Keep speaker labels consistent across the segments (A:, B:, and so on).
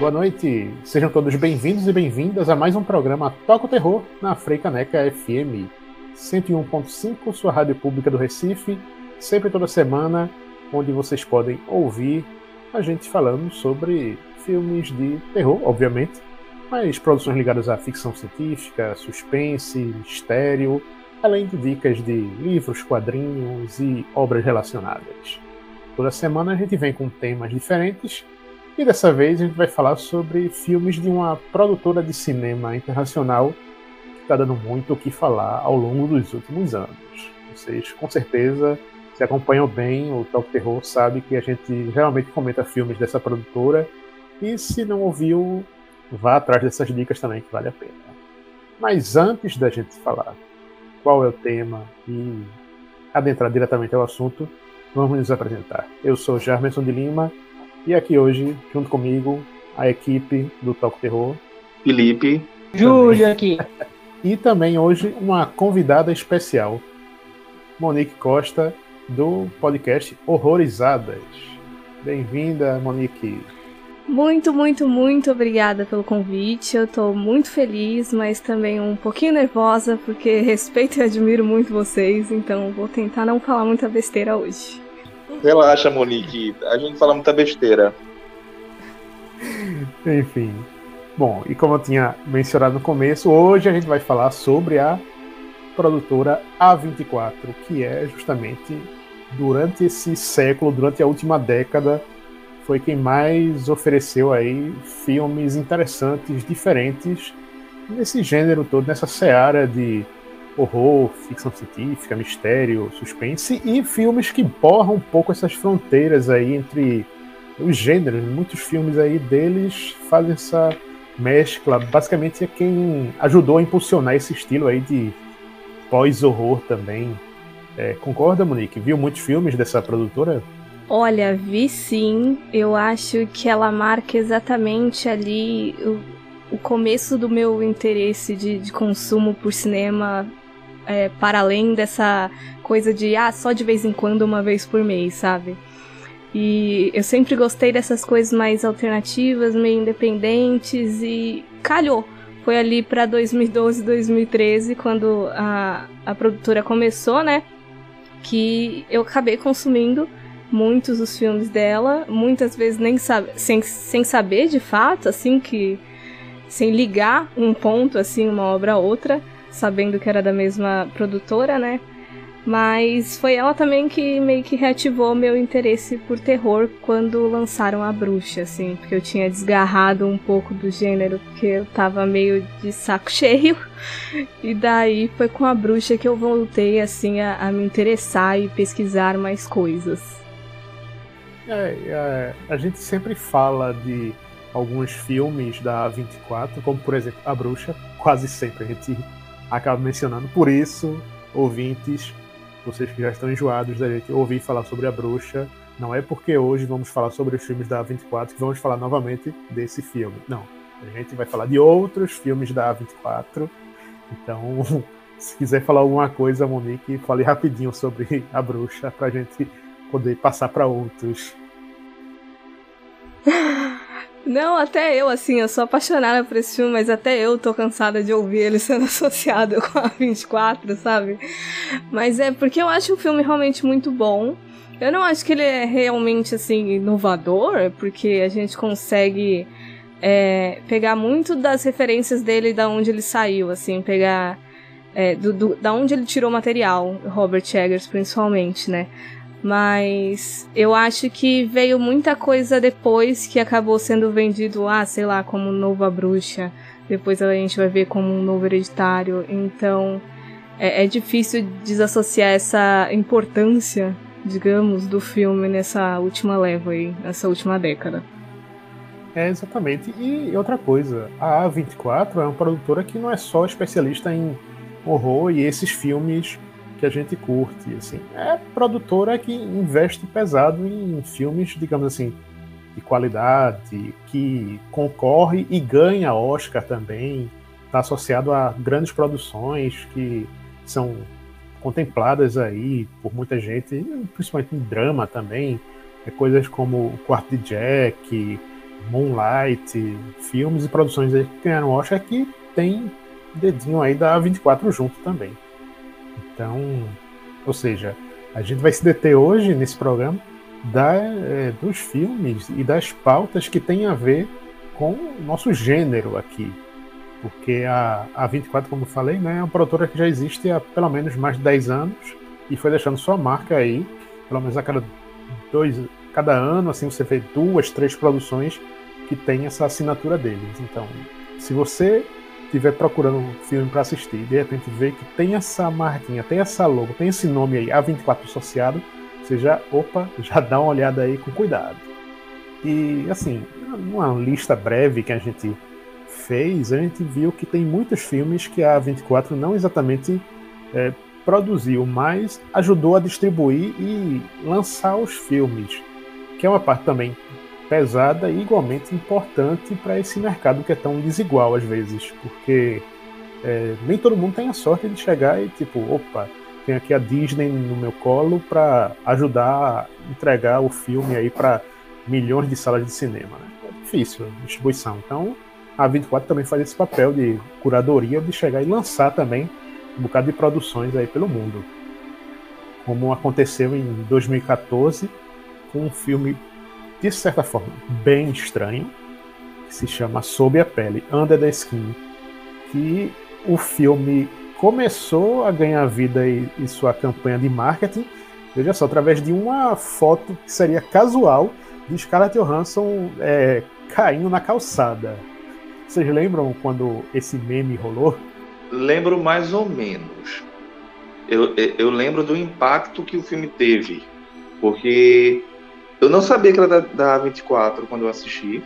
A: Boa noite, sejam todos bem-vindos e bem-vindas a mais um programa Toca o Terror na Freicaneca FM 101.5, sua rádio pública do Recife, sempre toda semana, onde vocês podem ouvir a gente falando sobre filmes de terror, obviamente, mas produções ligadas à ficção científica, suspense, mistério, além de dicas de livros, quadrinhos e obras relacionadas. Toda semana a gente vem com temas diferentes e dessa vez a gente vai falar sobre filmes de uma produtora de cinema internacional que está dando muito o que falar ao longo dos últimos anos. Vocês com certeza se acompanham bem o Talk Terror sabe que a gente geralmente comenta filmes dessa produtora e se não ouviu, vá atrás dessas dicas também que vale a pena. Mas antes da gente falar qual é o tema e adentrar diretamente ao assunto, vamos nos apresentar. Eu sou Jarmerson de Lima e aqui hoje, junto comigo, a equipe do Toco Terror.
B: Felipe.
C: Júlio aqui.
A: E também hoje uma convidada especial, Monique Costa, do podcast Horrorizadas. Bem-vinda, Monique.
D: Muito, muito, muito obrigada pelo convite. Eu tô muito feliz, mas também um pouquinho nervosa, porque respeito e admiro muito vocês, então vou tentar não falar muita besteira hoje.
B: Relaxa, Monique. A gente fala muita besteira.
A: Enfim. Bom, e como eu tinha mencionado no começo, hoje a gente vai falar sobre a produtora A24, que é justamente durante esse século, durante a última década, foi quem mais ofereceu aí filmes interessantes, diferentes nesse gênero todo, nessa seara de horror, ficção científica, mistério, suspense e filmes que borram um pouco essas fronteiras aí entre os gêneros. Muitos filmes aí deles fazem essa mescla. Basicamente é quem ajudou a impulsionar esse estilo aí de pós-horror também. É, concorda, Monique? Viu muitos filmes dessa produtora?
D: Olha, vi sim. Eu acho que ela marca exatamente ali o, o começo do meu interesse de, de consumo por cinema é, para além dessa coisa de, ah, só de vez em quando, uma vez por mês, sabe? E eu sempre gostei dessas coisas mais alternativas, meio independentes e calhou. Foi ali para 2012, 2013, quando a, a produtora começou, né? Que eu acabei consumindo muitos dos filmes dela, muitas vezes nem sabe, sem, sem saber de fato, assim, que sem ligar um ponto, assim, uma obra a outra sabendo que era da mesma produtora, né? Mas foi ela também que meio que reativou meu interesse por terror quando lançaram A Bruxa, assim, porque eu tinha desgarrado um pouco do gênero, porque eu tava meio de saco cheio. E daí foi com A Bruxa que eu voltei, assim, a, a me interessar e pesquisar mais coisas.
A: É, é, a gente sempre fala de alguns filmes da 24, como por exemplo A Bruxa, quase sempre a gente acaba mencionando. Por isso, ouvintes, vocês que já estão enjoados da gente ouvir falar sobre a bruxa, não é porque hoje vamos falar sobre os filmes da A24 que vamos falar novamente desse filme. Não. A gente vai falar de outros filmes da A24. Então, se quiser falar alguma coisa, Monique, fale rapidinho sobre a bruxa pra gente poder passar para outros.
D: Não, até eu, assim, eu sou apaixonada por esse filme, mas até eu tô cansada de ouvir ele sendo associado com a 24, sabe? Mas é porque eu acho o filme realmente muito bom. Eu não acho que ele é realmente, assim, inovador, porque a gente consegue é, pegar muito das referências dele da onde ele saiu, assim, pegar. É, do, do, da onde ele tirou material, Robert Eggers principalmente, né? Mas eu acho que veio muita coisa depois que acabou sendo vendido, ah, sei lá, como Nova Bruxa. Depois a gente vai ver como um novo hereditário. Então é, é difícil desassociar essa importância, digamos, do filme nessa última leva aí, nessa última década.
A: É, exatamente. E outra coisa, a A24 é uma produtora que não é só especialista em horror e esses filmes que a gente curte. Assim. É produtora que investe pesado em filmes, digamos assim, de qualidade, que concorre e ganha Oscar também. Está associado a grandes produções que são contempladas aí por muita gente, principalmente em drama também. É coisas como Quarto de Jack, Moonlight, filmes e produções aí que ganharam Oscar que tem dedinho aí da 24 junto também. Então, ou seja, a gente vai se deter hoje nesse programa da, é, dos filmes e das pautas que tem a ver com o nosso gênero aqui. Porque a, a 24, como eu falei, né, é uma produtora que já existe há pelo menos mais de 10 anos e foi deixando sua marca aí, pelo menos a cada dois, cada ano, assim, você vê duas, três produções que tem essa assinatura deles. Então, se você estiver procurando um filme para assistir de repente ver que tem essa marquinha, tem essa logo, tem esse nome aí, A24 associado, você já, opa, já dá uma olhada aí com cuidado. E assim, numa lista breve que a gente fez, a gente viu que tem muitos filmes que a A24 não exatamente é, produziu, mas ajudou a distribuir e lançar os filmes, que é uma parte também pesada e igualmente importante para esse mercado que é tão desigual às vezes, porque é, nem todo mundo tem a sorte de chegar e tipo, opa, tem aqui a Disney no meu colo para ajudar a entregar o filme aí para milhões de salas de cinema. Né? É difícil a distribuição. Então a 24 também faz esse papel de curadoria, de chegar e lançar também um bocado de produções aí pelo mundo. Como aconteceu em 2014 com um filme de certa forma, bem estranho, que se chama Sob a Pele, Under the Skin, que o filme começou a ganhar vida e, e sua campanha de marketing, veja só, através de uma foto que seria casual de Scarlett Johansson é, caindo na calçada. Vocês lembram quando esse meme rolou?
B: Lembro mais ou menos. Eu, eu lembro do impacto que o filme teve, porque eu não sabia que era da, da 24 quando eu assisti.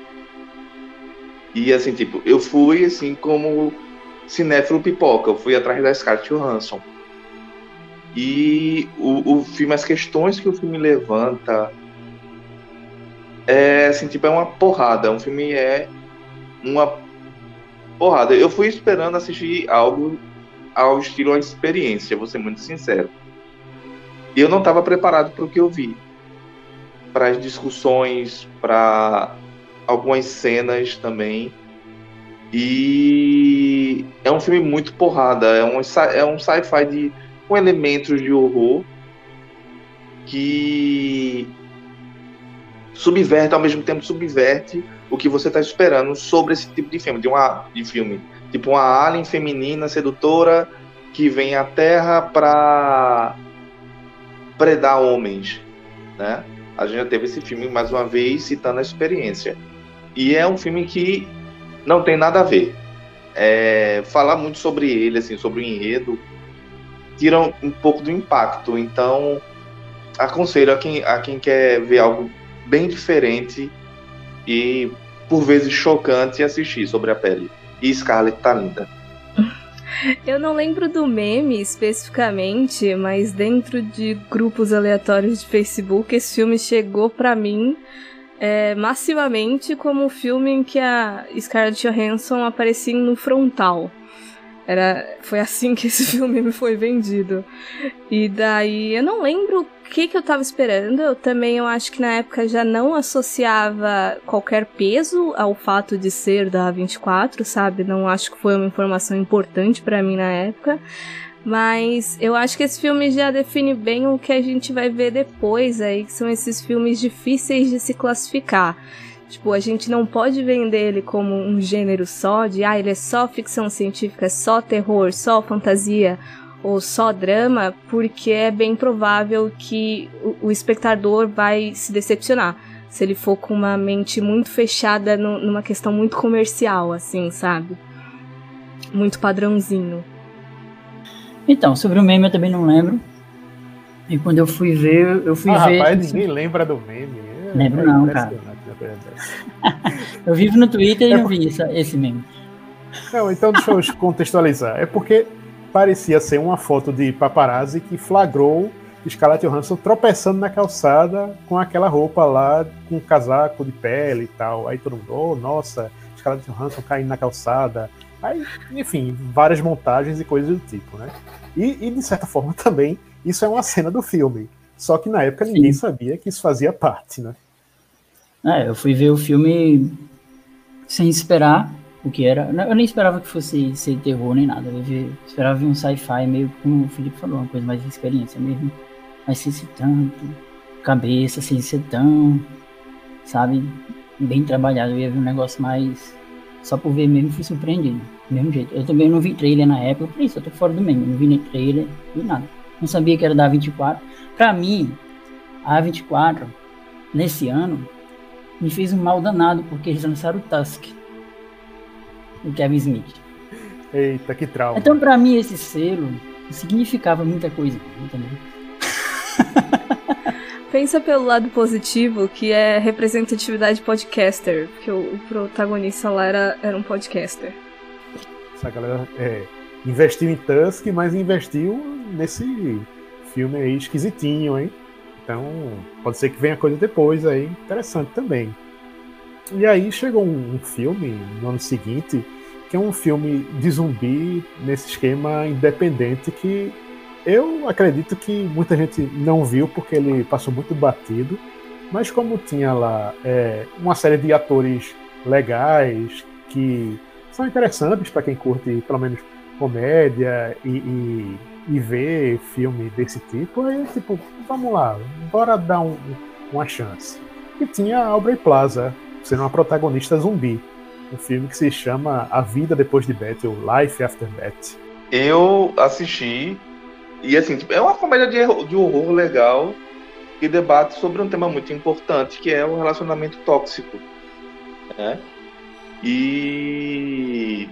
B: E assim, tipo, eu fui assim como cinéfilo pipoca, eu fui atrás da Scarlett Johansson. E o, o filme, as questões que o filme levanta, é assim, tipo, é uma porrada. Um filme é uma porrada. Eu fui esperando assistir algo ao estilo a experiência, vou ser muito sincero. E eu não estava preparado para o que eu vi para as discussões, para algumas cenas também. E é um filme muito porrada, é um, é um sci-fi de, com elementos de horror que subverte, ao mesmo tempo subverte o que você está esperando sobre esse tipo de filme, de, uma, de filme. Tipo uma alien feminina sedutora que vem à Terra para predar homens, né? A gente já teve esse filme mais uma vez citando a experiência. E é um filme que não tem nada a ver. É, falar muito sobre ele, assim, sobre o enredo, tira um, um pouco do impacto. Então, aconselho a quem, a quem quer ver algo bem diferente e por vezes chocante assistir sobre a pele. E Scarlett tá linda.
D: Eu não lembro do meme especificamente, mas dentro de grupos aleatórios de Facebook, esse filme chegou para mim é, massivamente como um filme em que a Scarlett Johansson aparecia no frontal. Era, foi assim que esse filme me foi vendido. E daí eu não lembro o que, que eu tava esperando. Eu também eu acho que na época já não associava qualquer peso ao fato de ser da 24, sabe? Não acho que foi uma informação importante para mim na época. Mas eu acho que esse filme já define bem o que a gente vai ver depois aí, que são esses filmes difíceis de se classificar. Tipo, a gente não pode vender ele como um gênero só, de ah, ele é só ficção científica, só terror, só fantasia ou só drama, porque é bem provável que o, o espectador vai se decepcionar se ele for com uma mente muito fechada no, numa questão muito comercial, assim, sabe? Muito padrãozinho.
E: Então, sobre o meme eu também não lembro. E quando eu fui ver, eu fui
A: ah,
E: ver.
A: Rapaz, ninguém lembra do meme.
E: É, lembro é não, cara. Eu vivo no Twitter e é não vi essa, esse meme.
A: Não, então deixa eu contextualizar. É porque parecia ser uma foto de paparazzi que flagrou Scarlett Johansson tropeçando na calçada com aquela roupa lá, com um casaco de pele e tal. Aí todo mundo, oh, nossa, Scarlett Johansson caindo na calçada. Aí, enfim, várias montagens e coisas do tipo, né? E, e de certa forma também, isso é uma cena do filme. Só que na época ninguém Sim. sabia que isso fazia parte, né?
E: É, eu fui ver o filme sem esperar o que era. Eu nem esperava que fosse ser terror nem nada. Eu esperava ver um sci-fi meio como o Felipe falou, uma coisa mais de experiência mesmo. Mas sem ser tanto cabeça, sem ser tão, sabe, bem trabalhado. Eu ia ver um negócio mais. Só por ver mesmo fui surpreendido. Do mesmo jeito. Eu também não vi trailer na época, por isso eu tô fora do meme. Não vi nem trailer, nem nada. Não sabia que era da 24. Pra mim, a 24, nesse ano, me fez um mal danado, porque eles lançaram o Tusk do Kevin Smith.
A: Eita, que trauma.
E: Então, para mim, esse selo significava muita coisa, entendeu?
D: Pensa pelo lado positivo, que é representatividade podcaster, porque o, o protagonista lá era, era um podcaster.
A: Essa galera é, investiu em Tusk, mas investiu nesse filme aí esquisitinho, hein? Então, pode ser que venha coisa depois aí, interessante também. E aí chegou um, um filme no ano seguinte que é um filme de zumbi nesse esquema independente que eu acredito que muita gente não viu porque ele passou muito batido, mas como tinha lá é, uma série de atores legais que são interessantes para quem curte pelo menos comédia e, e, e ver filme desse tipo, aí tipo, vamos lá, bora dar um, uma chance. E tinha Aubrey Plaza sendo uma protagonista zumbi um filme que se chama A Vida Depois de Beth, ou Life After Beth.
B: Eu assisti, e assim, tipo, é uma comédia de, de horror legal que debate sobre um tema muito importante, que é o relacionamento tóxico. Né? E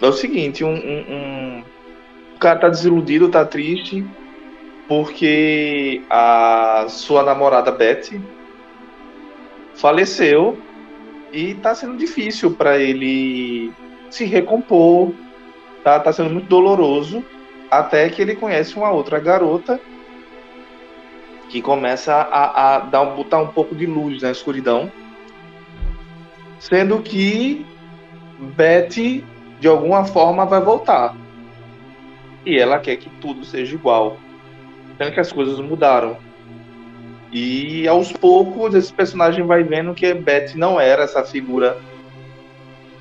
B: é o seguinte, um, um... o cara tá desiludido, tá triste, porque a sua namorada Beth faleceu e tá sendo difícil para ele se recompor, tá? Tá sendo muito doloroso, até que ele conhece uma outra garota que começa a, a dar, botar um pouco de luz na escuridão, sendo que Betty de alguma forma vai voltar e ela quer que tudo seja igual, sendo que as coisas mudaram. E aos poucos esse personagem vai vendo que Beth não era essa figura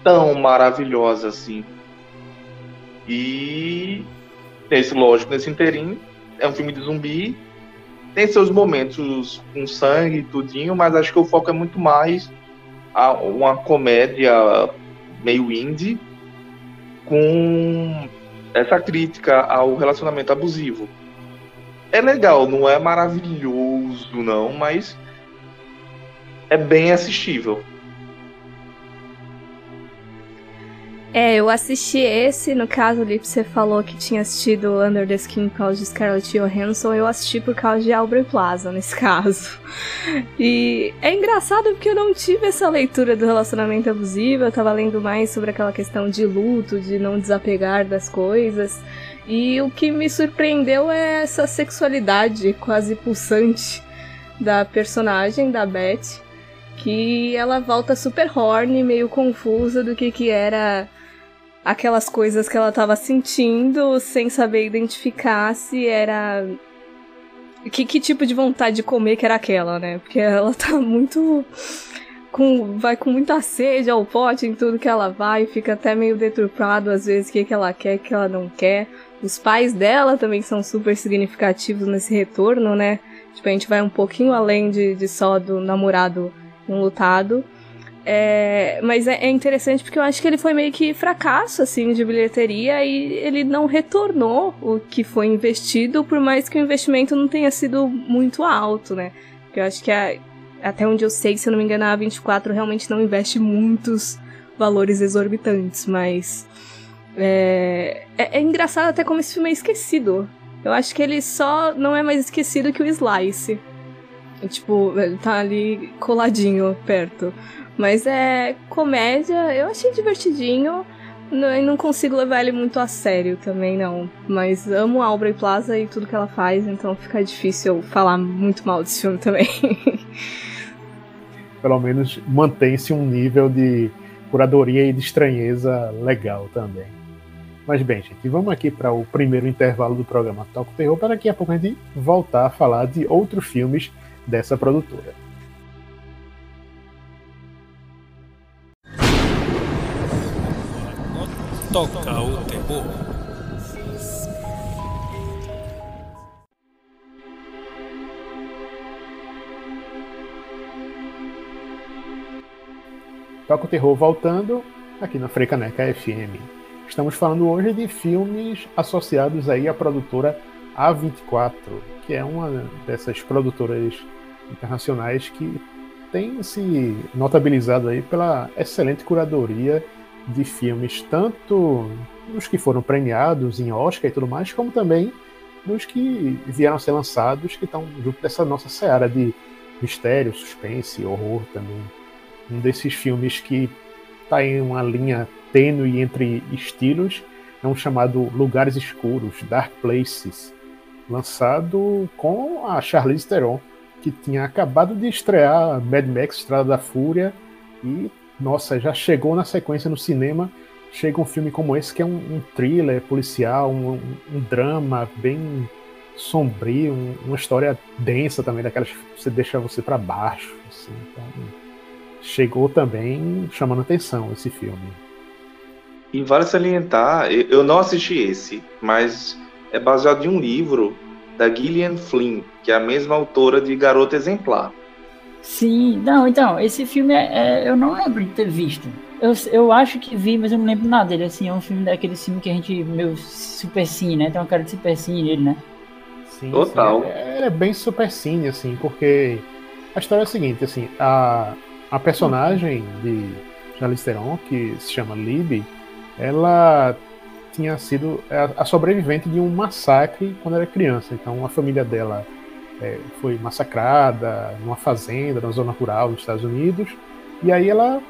B: tão maravilhosa assim. E nesse lógico, nesse inteirinho, é um filme de zumbi, tem seus momentos com sangue e tudinho, mas acho que o foco é muito mais a uma comédia meio indie com essa crítica ao relacionamento abusivo é legal, não é maravilhoso, não, mas é bem assistível.
D: É, eu assisti esse, no caso ali, você falou que tinha assistido Under the Skin por causa de Scarlett Johansson, eu assisti por causa de Aubrey Plaza, nesse caso. E é engraçado porque eu não tive essa leitura do relacionamento abusivo, eu tava lendo mais sobre aquela questão de luto, de não desapegar das coisas. E o que me surpreendeu é essa sexualidade quase pulsante da personagem, da Beth, que ela volta super horny, meio confusa do que que era aquelas coisas que ela estava sentindo, sem saber identificar se era que, que tipo de vontade de comer que era aquela, né? Porque ela tá muito com, vai com muita sede ao pote em tudo que ela vai, fica até meio deturpado às vezes o que, que ela quer, o que ela não quer. Os pais dela também são super significativos nesse retorno, né? Tipo, a gente vai um pouquinho além de, de só do namorado enlutado. É, mas é, é, interessante porque eu acho que ele foi meio que fracasso, assim, de bilheteria e ele não retornou o que foi investido, por mais que o investimento não tenha sido muito alto, né? Porque eu acho que a, até onde eu sei, se eu não me engano, a A24 realmente não investe muitos valores exorbitantes, mas. É, é, é, engraçado até como esse filme é esquecido. Eu acho que ele só não é mais esquecido que o Slice. Tipo, ele tá ali coladinho perto. Mas é comédia, eu achei divertidinho. Não, não consigo levar ele muito a sério também, não. Mas amo a Aubrey Plaza e tudo que ela faz, então fica difícil falar muito mal desse filme também.
A: Pelo menos mantém-se um nível de curadoria e de estranheza legal também. Mas bem, gente, vamos aqui para o primeiro intervalo do programa Toco Terror, para daqui a pouco a gente voltar a falar de outros filmes dessa produtora.
F: Toca o terror.
A: Toca o terror voltando aqui na Frecaneca FM. Estamos falando hoje de filmes associados aí à produtora A24, que é uma dessas produtoras internacionais que tem se notabilizado aí pela excelente curadoria de filmes, tanto os que foram premiados em Oscar e tudo mais, como também nos que vieram a ser lançados, que estão junto dessa nossa seara de mistério, suspense, horror também. Um desses filmes que está em uma linha tênue entre estilos é um chamado Lugares Escuros, Dark Places, lançado com a Charlize Theron, que tinha acabado de estrear Mad Max Estrada da Fúria e nossa, já chegou na sequência no cinema, chega um filme como esse que é um, um thriller policial, um, um, drama bem sombrio, um, uma história densa também, daquelas que você deixa você para baixo. Assim, então, chegou também chamando atenção esse filme.
B: E vale salientar, eu não assisti esse, mas é baseado em um livro da Gillian Flynn, que é a mesma autora de Garota Exemplar.
E: Sim, não, então, esse filme é, é, eu não lembro de ter visto. Eu, eu acho que vi, mas eu não lembro nada dele. Assim, é um filme daquele filme que a gente, meu, super cine, né? Tem uma cara de super cine nele, né?
A: Sim, Total. Sim. É, é, bem super cine, assim, porque a história é a seguinte, assim, a, a personagem de Charlize Theron, que se chama Libby, ela tinha sido a sobrevivente de um massacre quando era criança. Então, a família dela é, foi massacrada numa fazenda, na zona rural dos Estados Unidos. E aí ela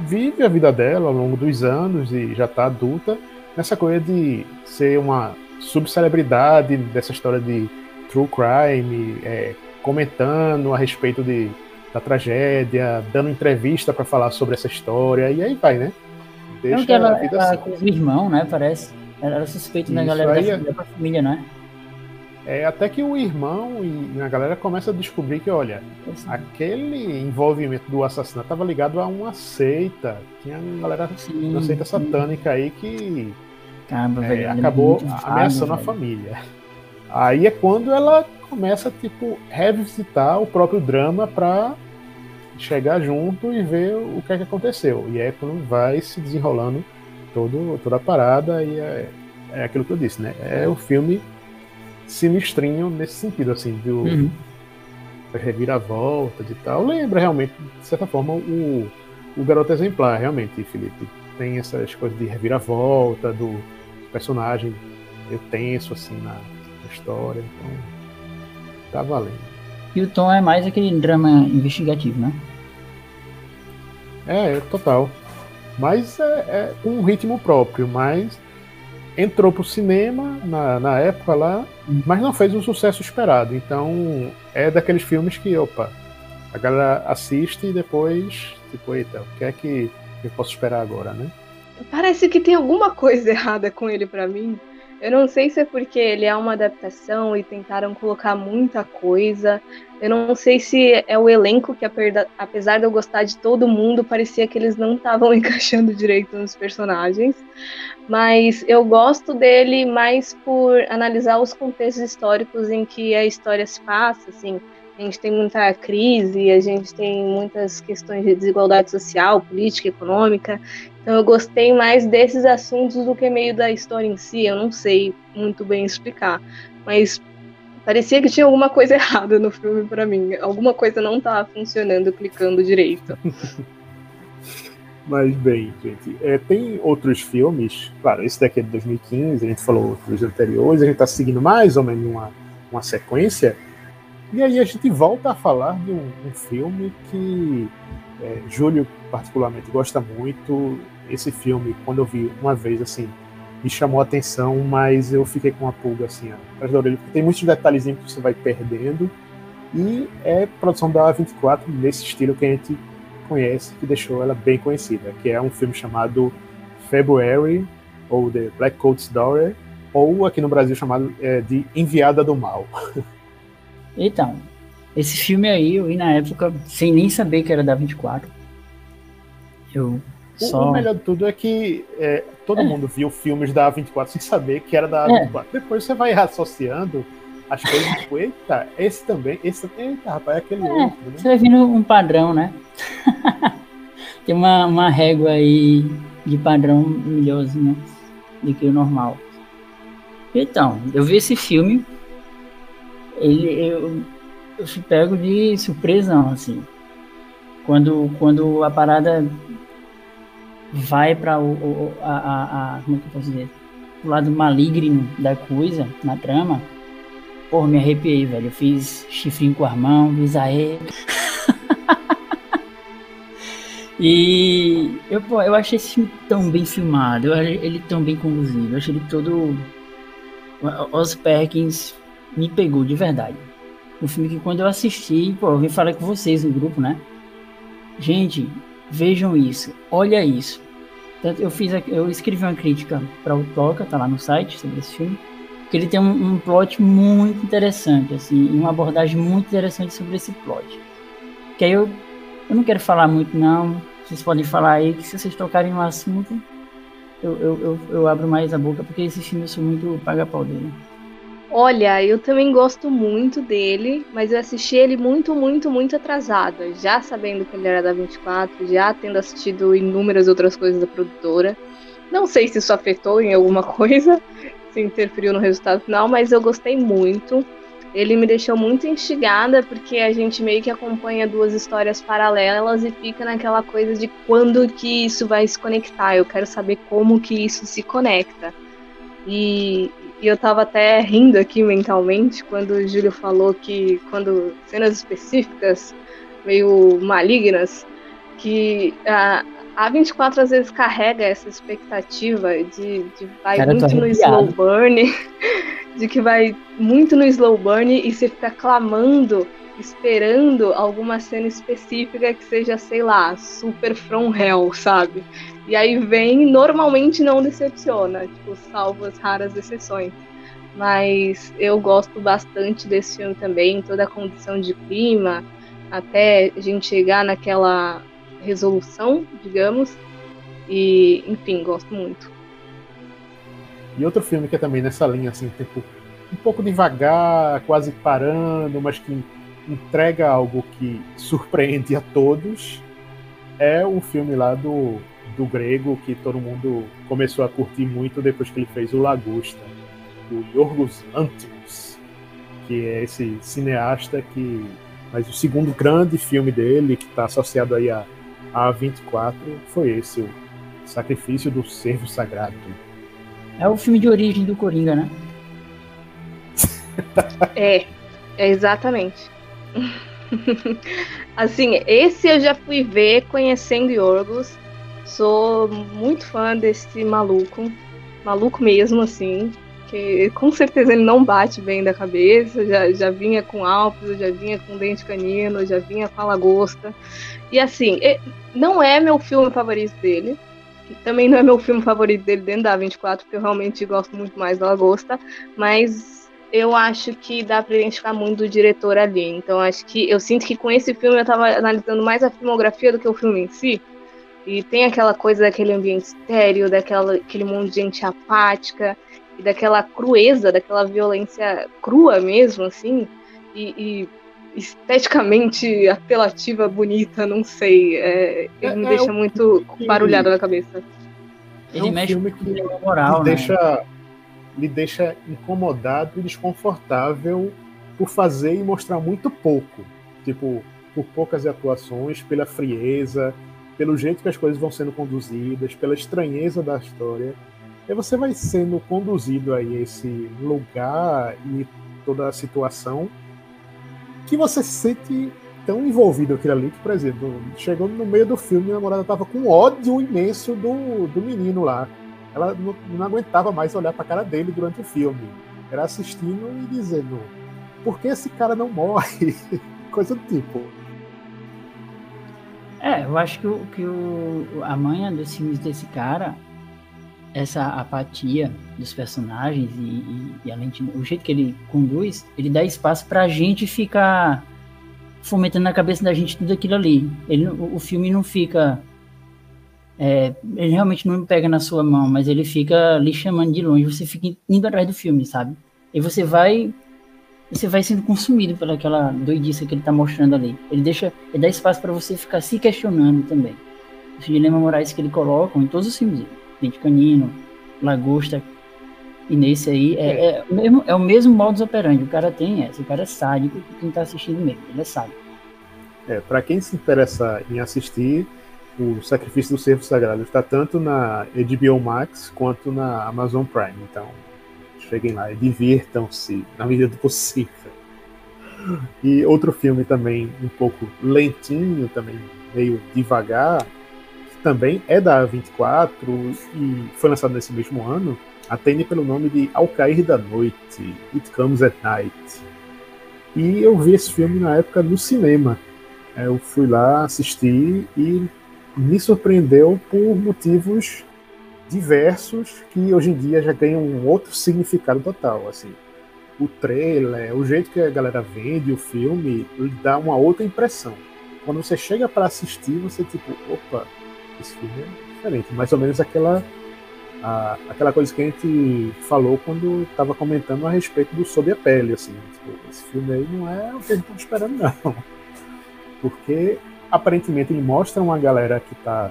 A: vive a vida dela ao longo dos anos e já está adulta nessa coisa de ser uma subcelebridade dessa história de true crime, é, comentando a respeito de, da tragédia, dando entrevista para falar sobre essa história, e aí vai, né?
E: Deixa Não, que ela, a vida ela, assim. com o irmão, né? Parece. Ela era suspeita da galera aí, da, família, da família, né?
A: É, até que o irmão e a galera começa a descobrir que, olha, aquele envolvimento do assassinato estava ligado a uma seita. Tinha uma galera, sim, uma seita satânica aí que Caramba, é, velho, acabou ameaçando a família. Aí é quando ela começa, tipo, revisitar o próprio drama pra chegar junto e ver o que é que aconteceu. E é quando vai se desenrolando todo, toda a parada e é, é aquilo que eu disse, né? É o filme sinistrinho nesse sentido, assim, do uhum. reviravolta de tal. Lembra realmente, de certa forma, o, o garoto exemplar, realmente, Felipe. Tem essas coisas de reviravolta, do personagem meio tenso, assim, na, na história. Então, tá valendo.
E: E o tom é mais aquele drama investigativo, né?
A: É, total. Mas é, é um ritmo próprio, mas entrou pro cinema na, na época lá, mas não fez o sucesso esperado. Então é daqueles filmes que, opa, a galera assiste e depois, tipo, eita, o que é que eu posso esperar agora, né?
D: Parece que tem alguma coisa errada com ele para mim. Eu não sei se é porque ele é uma adaptação e tentaram colocar muita coisa. Eu não sei se é o elenco que, apesar de eu gostar de todo mundo, parecia que eles não estavam encaixando direito nos personagens. Mas eu gosto dele mais por analisar os contextos históricos em que a história se passa, assim. A gente tem muita crise, a gente tem muitas questões de desigualdade social, política, econômica. Eu gostei mais desses assuntos do que meio da história em si. Eu não sei muito bem explicar, mas parecia que tinha alguma coisa errada no filme para mim. Alguma coisa não estava funcionando, clicando direito.
A: Mas bem, gente, é, tem outros filmes, claro, esse daqui é de 2015, a gente falou dos anteriores, a gente está seguindo mais ou menos uma, uma sequência, E aí a gente volta a falar de um, um filme que é, Júlio particularmente gosta muito. Esse filme, quando eu vi uma vez, assim, me chamou a atenção, mas eu fiquei com uma pulga assim atrás da orelha, porque tem muitos detalhezinhos que você vai perdendo. E é produção da A24 nesse estilo que a gente conhece, que deixou ela bem conhecida, que é um filme chamado February, ou The Black Coat's Daughter, ou aqui no Brasil chamado é, de Enviada do Mal.
E: Então, esse filme aí eu vi na época sem nem saber que era da 24. Eu só...
A: O melhor de tudo é que é, todo é. mundo viu filmes da A24 sem saber que era da A24. É. Depois você vai associando as coisas, tipo, eita, esse também, esse eita, rapaz, é aquele outro. Né?
E: Você vai vendo um padrão, né? Tem uma, uma régua aí de padrão melhorzinho do que o normal. Então, eu vi esse filme, ele, eu, eu pego de surpresão, assim. Quando, quando a parada vai para o, o, a, a, a, como é que eu posso dizer? O lado maligno da coisa, na trama, porra, me arrepiei, velho. Eu fiz chifrinho com a mão, fiz aê. e eu, pô, eu achei esse filme tão bem filmado, eu achei ele tão bem conduzido, eu achei ele todo. Os Perkins me pegou de verdade. Um filme que quando eu assisti, pô, eu vim falar com vocês no grupo, né? Gente, vejam isso, olha isso. Eu fiz, eu escrevi uma crítica para o Toca, tá lá no site sobre esse filme, porque ele tem um, um plot muito interessante, assim, uma abordagem muito interessante sobre esse plot. Que aí eu, eu não quero falar muito não, vocês podem falar aí que se vocês tocarem no assunto, eu, eu, eu, eu abro mais a boca, porque esse filme eu sou muito paga-pau dele.
D: Olha, eu também gosto muito dele, mas eu assisti ele muito, muito, muito atrasada, já sabendo que ele era da 24, já tendo assistido inúmeras outras coisas da produtora. Não sei se isso afetou em alguma coisa, se interferiu no resultado final, mas eu gostei muito. Ele me deixou muito instigada porque a gente meio que acompanha duas histórias paralelas e fica naquela coisa de quando que isso vai se conectar. Eu quero saber como que isso se conecta. E, e eu tava até rindo aqui mentalmente quando o Júlio falou que quando cenas específicas meio malignas, que a, a 24 às vezes carrega essa expectativa de, de vai Cara, muito no slow burn, de que vai muito no slow burn e você fica clamando, esperando alguma cena específica que seja, sei lá, super from hell, sabe? E aí vem, normalmente não decepciona, tipo, salvo as raras exceções. Mas eu gosto bastante desse filme também, toda a condição de clima, até a gente chegar naquela resolução, digamos. E, enfim, gosto muito.
A: E outro filme que é também nessa linha, assim, tipo, um pouco devagar, quase parando, mas que entrega algo que surpreende a todos, é o filme lá do do grego que todo mundo começou a curtir muito depois que ele fez o Lagosta, do Yorgos Lanthimos, que é esse cineasta que mas o segundo grande filme dele que está associado aí a a 24 foi esse, o Sacrifício do Servo Sagrado.
E: É o filme de origem do Coringa, né?
D: é, é exatamente. assim, esse eu já fui ver conhecendo Yorgos Sou muito fã desse maluco. Maluco mesmo, assim. Que com certeza ele não bate bem da cabeça. Já, já vinha com Alpes, já vinha com Dente Canino, já vinha com a Lagosta. E assim, não é meu filme favorito dele. Também não é meu filme favorito dele dentro da 24, porque eu realmente gosto muito mais da Lagosta. Mas eu acho que dá pra identificar muito do diretor ali. Então acho que eu sinto que com esse filme eu tava analisando mais a filmografia do que o filme em si. E tem aquela coisa daquele ambiente estéreo, daquela, aquele monte de gente apática, e daquela crueza, daquela violência crua mesmo, assim, e, e esteticamente apelativa, bonita, não sei. É, ele é, me é deixa um muito barulhado na cabeça.
A: É ele um mexe filme que moral, lhe, né? deixa, lhe deixa incomodado e desconfortável por fazer e mostrar muito pouco. Tipo, por poucas atuações, pela frieza, pelo jeito que as coisas vão sendo conduzidas, pela estranheza da história. E você vai sendo conduzido a esse lugar e toda a situação que você se sente tão envolvido aquilo ali que, por exemplo, chegou no meio do filme, a namorada tava com ódio imenso do, do menino lá. Ela não, não aguentava mais olhar pra cara dele durante o filme. Era assistindo e dizendo: por que esse cara não morre? Coisa do tipo.
E: É, eu acho que, o, que o, a manha dos filmes desse cara, essa apatia dos personagens e, e, e além de, o jeito que ele conduz, ele dá espaço pra gente ficar fomentando na cabeça da gente tudo aquilo ali. Ele, o, o filme não fica. É, ele realmente não pega na sua mão, mas ele fica lhe chamando de longe. Você fica indo atrás do filme, sabe? E você vai você vai sendo consumido pelaquela doidice que ele está mostrando ali. Ele deixa, ele dá espaço para você ficar se questionando também. Os dilemas morais que ele coloca em todos os filmes, Dente Canino, Lagosta, e nesse aí é, é. é, o mesmo, é o mesmo modus operandi. O cara tem essa, o cara é sádico, quem está assistindo mesmo, ele é sádico.
A: É, para quem se interessa em assistir, o Sacrifício do Servo Sagrado está tanto na HBO Max quanto na Amazon Prime. Então, cheguem lá e divirtam-se na medida do possível. E outro filme também um pouco lentinho, também meio devagar, que também é da 24 e foi lançado nesse mesmo ano, atende pelo nome de Ao Cair da Noite, It Comes at Night. E eu vi esse filme na época no cinema. Eu fui lá assistir e me surpreendeu por motivos diversos que hoje em dia já ganham um outro significado total, assim. O trailer, o jeito que a galera vende o filme, dá uma outra impressão. Quando você chega para assistir, você tipo, opa, esse filme é diferente. Mais ou menos aquela a, aquela coisa que a gente falou quando estava comentando a respeito do Sob a Pele, assim. Tipo, esse filme aí não é o que a gente estava esperando, não. Porque aparentemente ele mostra uma galera que está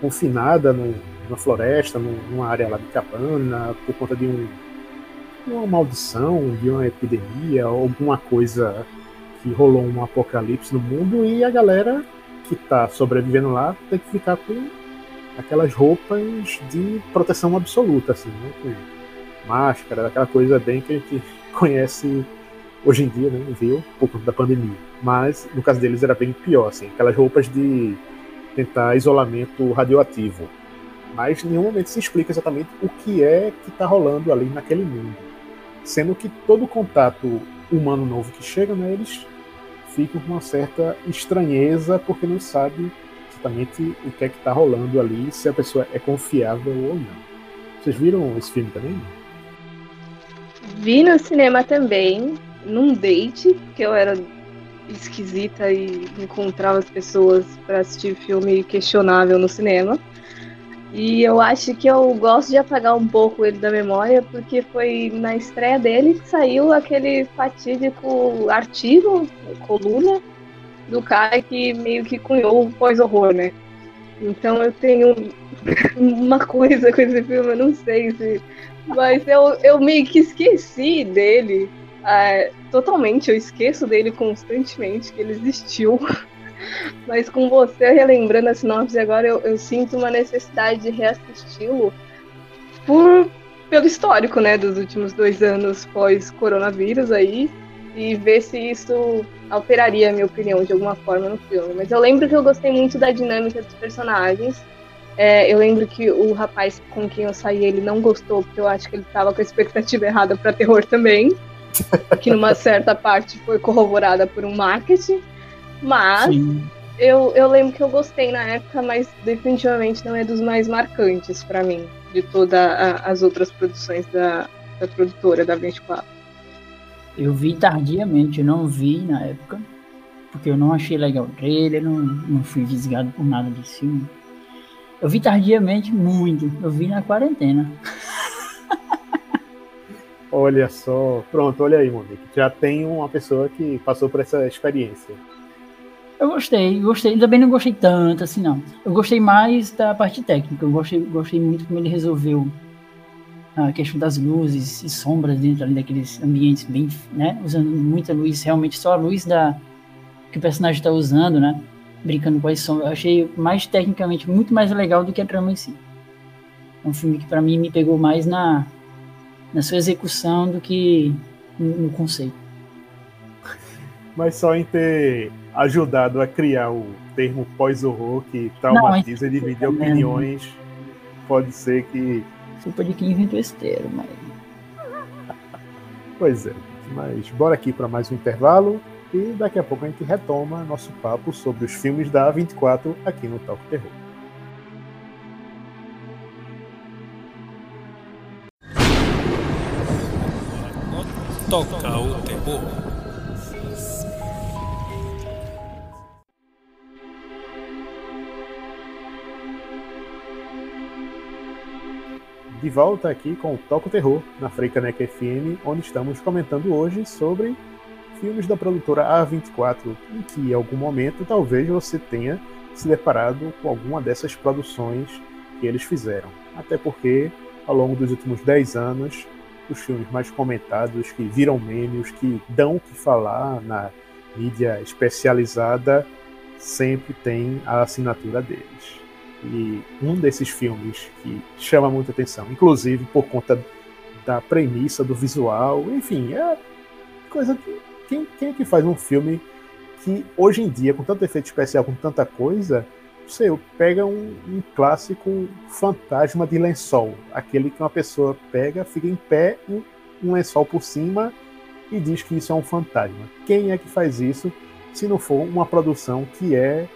A: confinada no, numa floresta, numa área lá de cabana, por conta de um, uma maldição, de uma epidemia, alguma coisa que rolou um apocalipse no mundo e a galera que está sobrevivendo lá tem que ficar com aquelas roupas de proteção absoluta, assim, né? Com máscara, aquela coisa bem que a gente conhece hoje em dia, né? Viu? Por conta da pandemia. Mas no caso deles era bem pior, assim, aquelas roupas de tentar isolamento radioativo mas em nenhum momento se explica exatamente o que é que está rolando ali naquele mundo. Sendo que todo contato humano novo que chega, né, eles ficam com uma certa estranheza porque não sabe exatamente o que é que está rolando ali, se a pessoa é confiável ou não. Vocês viram esse filme também?
D: Vi no cinema também, num date, que eu era esquisita e encontrava as pessoas para assistir filme questionável no cinema. E eu acho que eu gosto de apagar um pouco ele da memória, porque foi na estreia dele que saiu aquele fatídico artigo, coluna, do cara que meio que cunhou o pós-horror, né? Então eu tenho uma coisa com esse filme, eu não sei se. Mas eu, eu meio que esqueci dele. É, totalmente, eu esqueço dele constantemente, que ele existiu. Mas com você relembrando a sinopse agora, eu, eu sinto uma necessidade de reassisti-lo por pelo histórico, né, dos últimos dois anos pós-coronavírus aí, e ver se isso alteraria a minha opinião de alguma forma no filme. Mas eu lembro que eu gostei muito da dinâmica dos personagens. É, eu lembro que o rapaz com quem eu saí, ele não gostou, porque eu acho que ele estava com a expectativa errada para terror também. que numa certa parte foi corroborada por um marketing. Mas eu, eu lembro que eu gostei na época, mas definitivamente não é dos mais marcantes para mim, de todas as outras produções da, da produtora da 24.
E: Eu vi tardiamente, eu não vi na época, porque eu não achei legal o trailer, não, não fui visgado por nada desse filme. Eu vi tardiamente muito, eu vi na quarentena.
A: olha só, pronto, olha aí, Monique. Já tem uma pessoa que passou por essa experiência.
E: Eu gostei, gostei. Também não gostei tanto, assim, não. Eu gostei mais da parte técnica. Eu gostei, gostei muito como ele resolveu a questão das luzes e sombras dentro ali daqueles ambientes bem, né? Usando muita luz, realmente só a luz da que o personagem está usando, né? Brincando com as sombras. Eu achei mais tecnicamente muito mais legal do que a trama em si. É um filme que para mim me pegou mais na, na sua execução do que no, no conceito.
A: Mas só em ter ajudado a criar o termo pós-horror que traumatiza e divide opiniões. Pode ser que.
E: Culpa de quem inventou esse termo, mas.
A: Pois é. Mas bora aqui para mais um intervalo e daqui a pouco a gente retoma nosso papo sobre os filmes da A24 aqui no Talk Terror.
F: Toca o terror.
A: De volta aqui com o Toco Terror na Freicaneca FM, onde estamos comentando hoje sobre filmes da produtora A24, em que em algum momento talvez você tenha se deparado com alguma dessas produções que eles fizeram. Até porque, ao longo dos últimos 10 anos, os filmes mais comentados, que viram memes, que dão o que falar na mídia especializada, sempre tem a assinatura deles. E um desses filmes que chama muita atenção, inclusive por conta da premissa, do visual, enfim, é coisa que. Quem, quem é que faz um filme que hoje em dia, com tanto efeito especial, com tanta coisa, sei, pega um, um, clássico fantasma de lençol, aquele que uma pessoa pega, fica em pé, um, um lençol por cima e diz que isso é um fantasma. Quem é que faz isso se não for uma produção que é,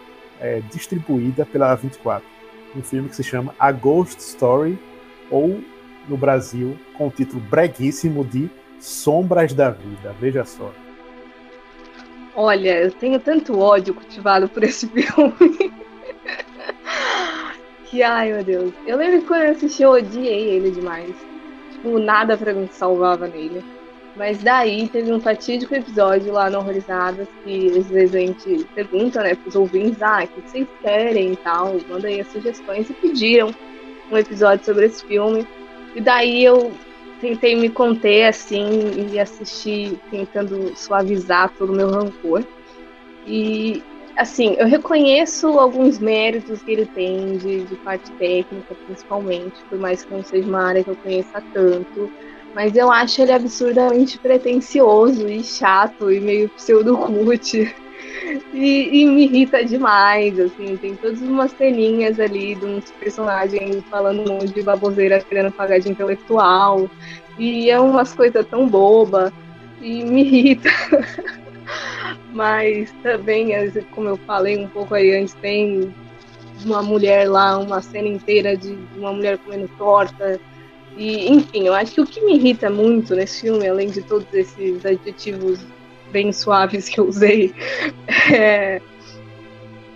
A: é distribuída pela A24? Um filme que se chama A Ghost Story, ou no Brasil, com o título breguíssimo de Sombras da Vida. Veja só.
D: Olha, eu tenho tanto ódio cultivado por esse filme. que, ai meu Deus. Eu lembro que quando eu assisti, eu odiei ele demais. Tipo, nada pra mim salvava nele. Mas daí teve um fatídico episódio lá no Horrorizadas que às vezes a gente pergunta, né, pros ouvintes, ah, o que vocês querem e tal, manda aí as sugestões e pediram um episódio sobre esse filme. E daí eu tentei me conter assim e assistir tentando suavizar todo o meu rancor. E assim, eu reconheço alguns méritos que ele tem de, de parte técnica, principalmente, por mais que não seja uma área que eu conheça tanto. Mas eu acho ele absurdamente pretencioso e chato e meio pseudo-cult. E, e, me irrita demais, assim, tem todas umas ceninhas ali de uns personagens falando um monte de baboseira querendo pagar de intelectual. E é umas coisas tão boba e me irrita. Mas também, como eu falei um pouco aí antes, tem uma mulher lá, uma cena inteira de uma mulher comendo torta. E, enfim, eu acho que o que me irrita muito nesse filme, além de todos esses adjetivos bem suaves que eu usei, é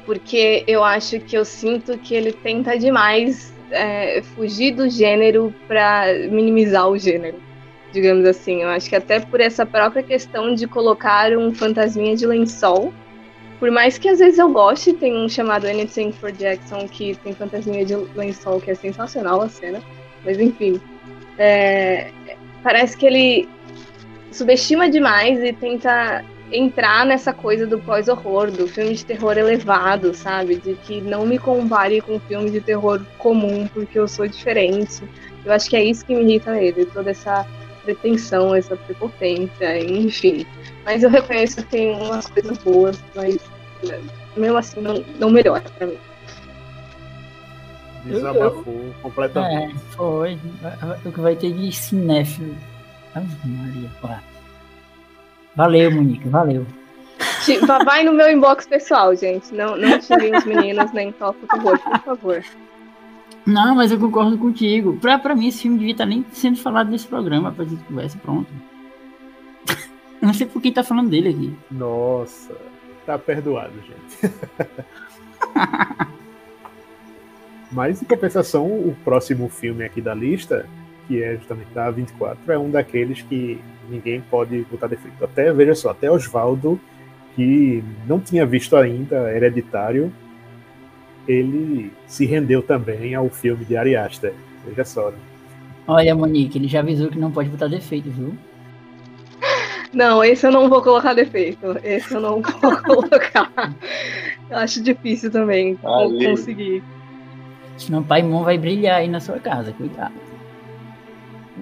D: porque eu acho que eu sinto que ele tenta demais é, fugir do gênero para minimizar o gênero digamos assim. Eu acho que até por essa própria questão de colocar um fantasminha de lençol. Por mais que às vezes eu goste, tem um chamado Anything for Jackson que tem fantasminha de lençol, que é sensacional a cena. Mas enfim. É, parece que ele subestima demais e tenta entrar nessa coisa do pós-horror, do filme de terror elevado, sabe? De que não me compare com filme de terror comum, porque eu sou diferente. Eu acho que é isso que me irrita nele, toda essa pretensão, essa prepotência, enfim. Mas eu reconheço que tem umas coisas boas, mas né, mesmo assim não, não melhora pra mim.
A: Desabafou completamente.
E: É, foi. O que vai ter de cinéfilo. Maria, Valeu, Monique, valeu.
D: Vai no meu inbox pessoal, gente. Não, não tirem os meninos nem toca o terror, por favor.
E: Não, mas eu concordo contigo. Pra, pra mim, esse filme devia estar nem sendo falado nesse programa, pra gente conversa pronto. não sei por que tá falando dele aqui.
A: Nossa, tá perdoado, gente. mas, em compensação, o próximo filme aqui da lista, que é justamente da 24, é um daqueles que ninguém pode botar defeito. Até, veja só, até Oswaldo, que não tinha visto ainda Hereditário, ele se rendeu também ao filme de Ari Aster. Veja só. Né?
E: Olha, Monique, ele já avisou que não pode botar defeito, viu?
D: Não, esse eu não vou colocar defeito. Esse eu não vou colocar. Eu acho difícil também Ali. conseguir.
E: Senão pai e vai brilhar aí na sua casa, cuidado.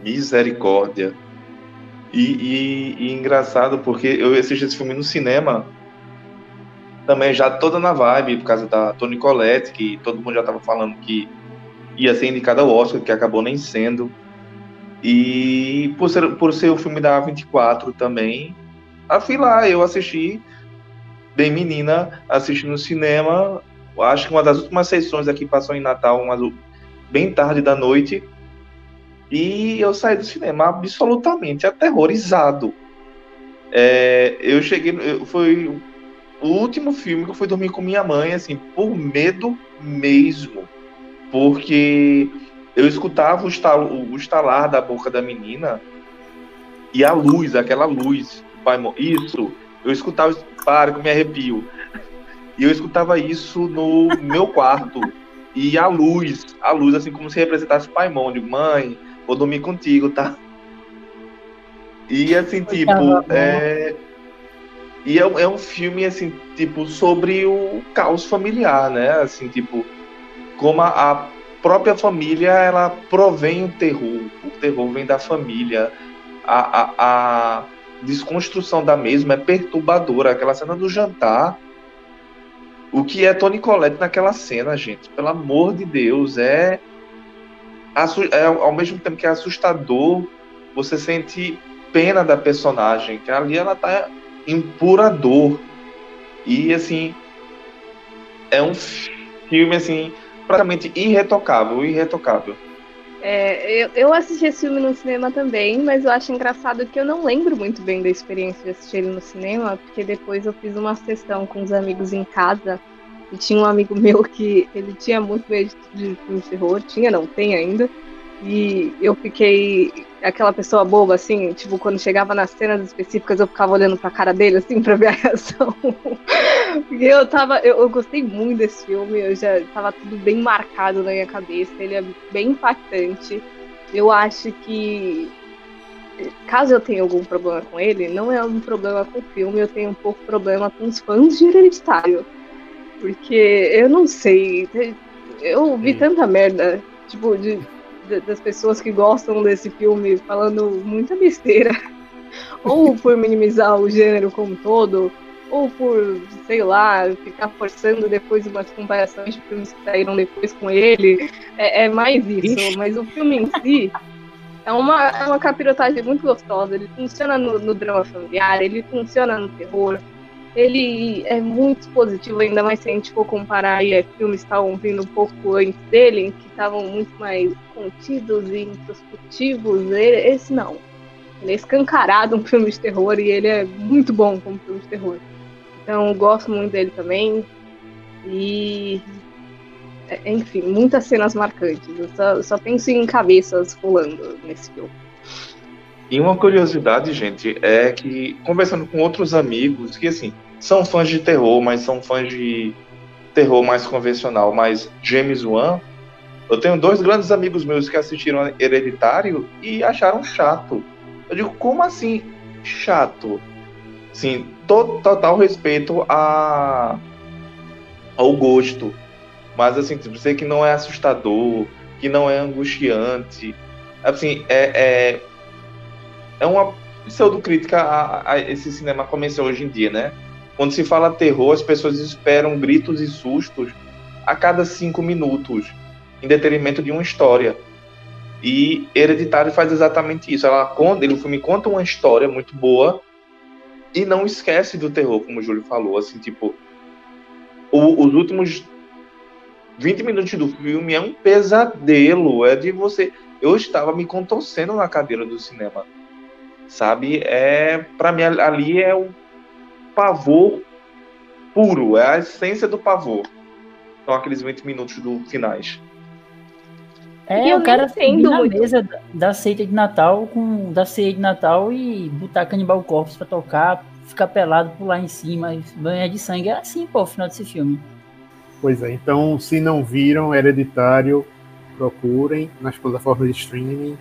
B: Misericórdia. E, e, e, engraçado porque eu assisti esse filme no cinema também já toda na vibe, por causa da Toni Collette, que todo mundo já estava falando que ia ser indicada ao Oscar, que acabou nem sendo. E por ser, por ser o filme da A24 também, lá, eu assisti, bem menina, assisti no cinema. Acho que uma das últimas sessões aqui passou em Natal, mas bem tarde da noite. E eu saí do cinema absolutamente aterrorizado. É, eu cheguei, foi o último filme que eu fui dormir com minha mãe, assim, por medo mesmo. Porque eu escutava o, estal, o estalar da boca da menina e a luz, aquela luz. Pai, isso, eu escutava, para que eu me arrepio. E eu escutava isso no meu quarto. E a luz, a luz, assim como se representasse o Paimon. Digo, mãe, vou dormir contigo, tá? E assim, tipo, é, e é, é, um filme, assim, tipo, sobre o caos familiar, né? Assim, tipo, como a, a própria família, ela provém o terror. O terror vem da família. A, a, a desconstrução da mesma é perturbadora. Aquela cena do jantar. O que é Tony Collette naquela cena, gente? Pelo amor de Deus, é, é ao mesmo tempo que é assustador, você sente pena da personagem, que ali ela tá em pura dor. E assim, é um filme assim, praticamente irretocável, irretocável.
D: É, eu, eu assisti esse filme no cinema também, mas eu acho engraçado que eu não lembro muito bem da experiência de assistir ele no cinema, porque depois eu fiz uma sessão com os amigos em casa e tinha um amigo meu que ele tinha muito medo de filme de terror, tinha, não tem ainda, e eu fiquei aquela pessoa boba, assim, tipo, quando chegava nas cenas específicas, eu ficava olhando pra cara dele, assim, pra ver a reação. Porque eu tava. Eu, eu, gostei muito desse filme, eu já tava tudo bem marcado na minha cabeça, ele é bem impactante. Eu acho que. Caso eu tenha algum problema com ele, não é um problema com o filme, eu tenho um pouco problema com os fãs de Hereditário. Porque eu não sei. Eu vi tanta merda, tipo, de das pessoas que gostam desse filme falando muita besteira. ou por minimizar o gênero como todo, ou por, sei lá, ficar forçando depois umas comparações de filmes que saíram depois com ele. É, é mais isso. Mas o filme em si é uma, é uma capirotagem muito gostosa. Ele funciona no, no drama familiar, ele funciona no terror ele é muito positivo, ainda mais se a gente for comparar aí, é, filmes que estavam vindo um pouco antes dele, que estavam muito mais contidos e introspectivos. Esse não. Ele é escancarado um filme de terror e ele é muito bom como filme de terror. Então, gosto muito dele também. E. É, enfim, muitas cenas marcantes. Eu só, só penso em cabeças rolando nesse filme.
B: E uma curiosidade, gente, é que conversando com outros amigos que assim são fãs de terror, mas são fãs de terror mais convencional, mas James Wan, eu tenho dois grandes amigos meus que assistiram Hereditário e acharam chato. Eu digo, como assim chato? Sim, total respeito a ao gosto, mas assim, tipo, sei que não é assustador, que não é angustiante, assim, é, é é uma pseudocrítica a, a esse cinema comercial hoje em dia, né? Quando se fala terror, as pessoas esperam gritos e sustos a cada cinco minutos, em detrimento de uma história. E Hereditário faz exatamente isso. Ela conta, ele, o filme conta uma história muito boa e não esquece do terror, como o Júlio falou. Assim, tipo, o, os últimos 20 minutos do filme é um pesadelo. É de você. Eu estava me contorcendo na cadeira do cinema sabe? É para mim ali é o pavor puro, é a essência do pavor. São aqueles 20 minutos do finais.
E: É, o cara subir na muito. mesa da ceia de Natal com da ceia de Natal e botar Canibal Corpus para tocar, ficar pelado, pular em cima, banhar de sangue. É assim, pô, o final desse filme.
A: Pois é, então se não viram Hereditário, procurem nas plataformas de streaming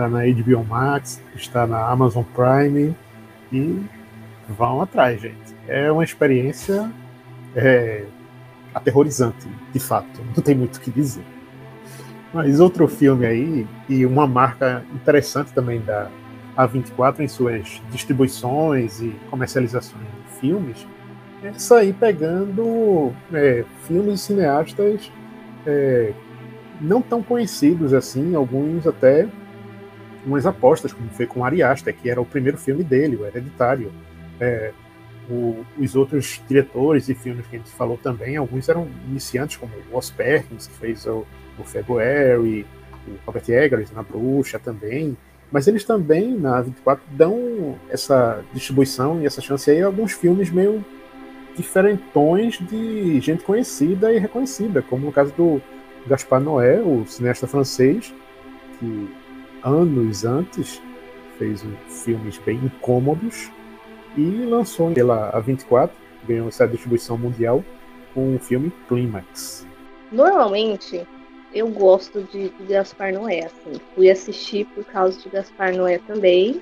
A: está na HBO Max, está na Amazon Prime e vão atrás, gente. É uma experiência é, aterrorizante, de fato. Não tem muito o que dizer. Mas outro filme aí, e uma marca interessante também da A24 em suas distribuições e comercializações de filmes, é sair pegando é, filmes cineastas é, não tão conhecidos assim, alguns até umas apostas, como foi com Ari que era o primeiro filme dele, o Hereditário. É, o, os outros diretores e filmes que a gente falou também, alguns eram iniciantes, como o Os Perkins, que fez o, o February, o Robert Eggers na Bruxa também, mas eles também, na 24, dão essa distribuição e essa chance aí a alguns filmes meio diferentões de gente conhecida e reconhecida, como no caso do Gaspar Noé, o cineasta francês, que anos antes fez filmes bem incômodos e lançou pela A24, ganhou essa distribuição mundial com o filme Climax.
D: Normalmente, eu gosto de, de Gaspar Noé, assim. Fui assistir por causa de Gaspar Noé também.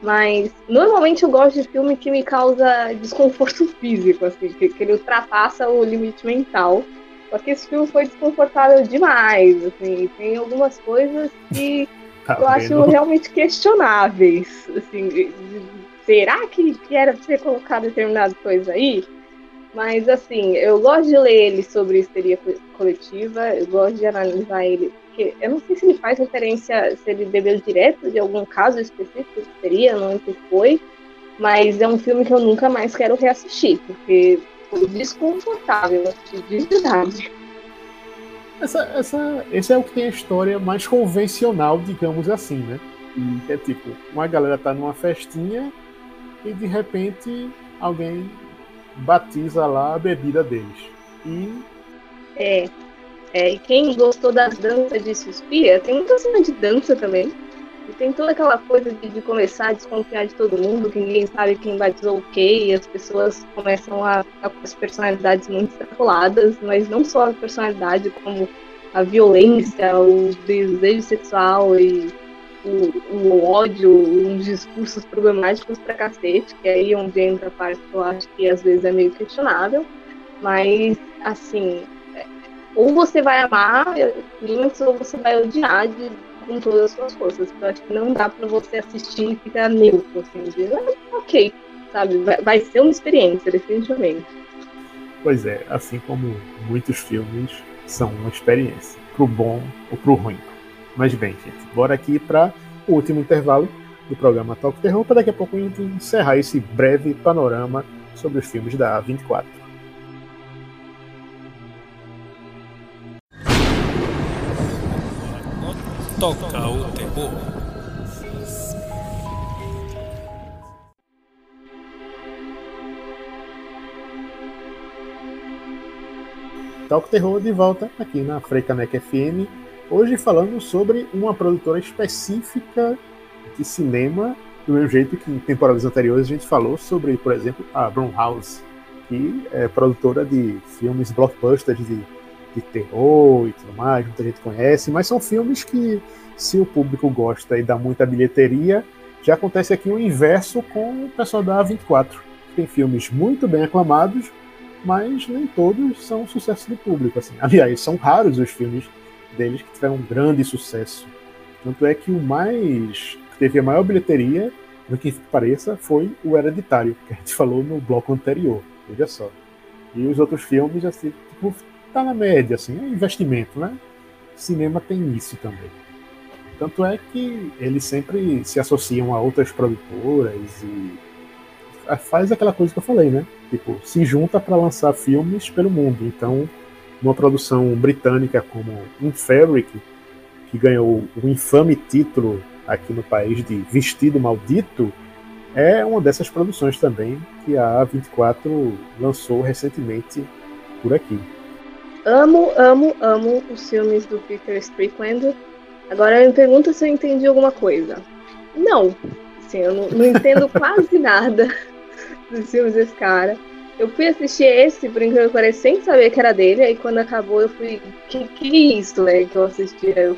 D: Mas normalmente eu gosto de filme que me causa desconforto físico, assim, que, que ele ultrapassa o limite mental. Só que esse filme foi desconfortável demais, assim, tem algumas coisas que tá eu vendo? acho realmente questionáveis, assim, será que, que era pra ser colocado determinada coisa aí? Mas, assim, eu gosto de ler ele sobre histeria coletiva, eu gosto de analisar ele, porque eu não sei se ele faz referência, se ele bebeu direto de algum caso específico de histeria, não lembro se foi, mas é um filme que eu nunca mais quero reassistir, porque foi desconfortável, de verdade.
A: Essa, essa, esse é o que tem a história mais convencional, digamos assim, né? Hum. É tipo, uma galera tá numa festinha e de repente alguém batiza lá a bebida deles. E.
D: É. É, e quem gostou das danças de Suspira, tem muita cena de dança também. E tem toda aquela coisa de, de, começar a desconfiar de todo mundo, que ninguém sabe quem batizou o quê, e as pessoas começam a ficar com as personalidades muito extrapoladas, mas não só a personalidade, como a violência, o desejo sexual e o, o ódio, uns discursos problemáticos pra cacete, que aí é onde entra a parte que eu acho que às vezes é meio questionável. Mas, assim, é, ou você vai amar Clímax ou você vai odiar de, com todas as suas forças. Eu acho que não dá pra você assistir e ficar neutro, assim, de, ah, ok, sabe? Vai, vai ser uma experiência, definitivamente.
A: Pois é, assim como muitos filmes são uma experiência, pro bom ou pro ruim. Mas bem, gente, bora aqui para o último intervalo do programa Talk Terror, para daqui a pouco a gente encerrar esse breve panorama sobre os filmes da A24. Toca o terror. Talk Terror de volta aqui na Freicanec FM Hoje falando sobre uma produtora específica de cinema, do mesmo jeito que em temporadas anteriores a gente falou sobre, por exemplo, a Blumhouse, que é produtora de filmes blockbusters de, de terror e tudo mais, muita gente conhece, mas são filmes que, se o público gosta e dá muita bilheteria, já acontece aqui o inverso com o pessoal da A24. Tem filmes muito bem aclamados, mas nem todos são sucesso de público. Assim. Aliás, são raros os filmes deles que tiveram um grande sucesso. Tanto é que o mais que teve a maior bilheteria, no que pareça, foi o Hereditário, que a gente falou no bloco anterior. Veja só. E os outros filmes, assim, tipo, tá na média, assim, é investimento, né? Cinema tem isso também. Tanto é que eles sempre se associam a outras produtoras e faz aquela coisa que eu falei, né? Tipo, se junta para lançar filmes pelo mundo. Então, uma produção britânica como Inferic, que ganhou o infame título aqui no país de Vestido Maldito, é uma dessas produções também que a A24 lançou recentemente por aqui.
D: Amo, amo, amo os filmes do Peter Strickland. Agora me pergunta se eu entendi alguma coisa. Não, assim, eu não, não entendo quase nada dos filmes desse cara. Eu fui assistir esse, por incrível que pareça, sem saber que era dele, aí quando acabou eu fui, que que é isso, né, que eu assisti? Eu,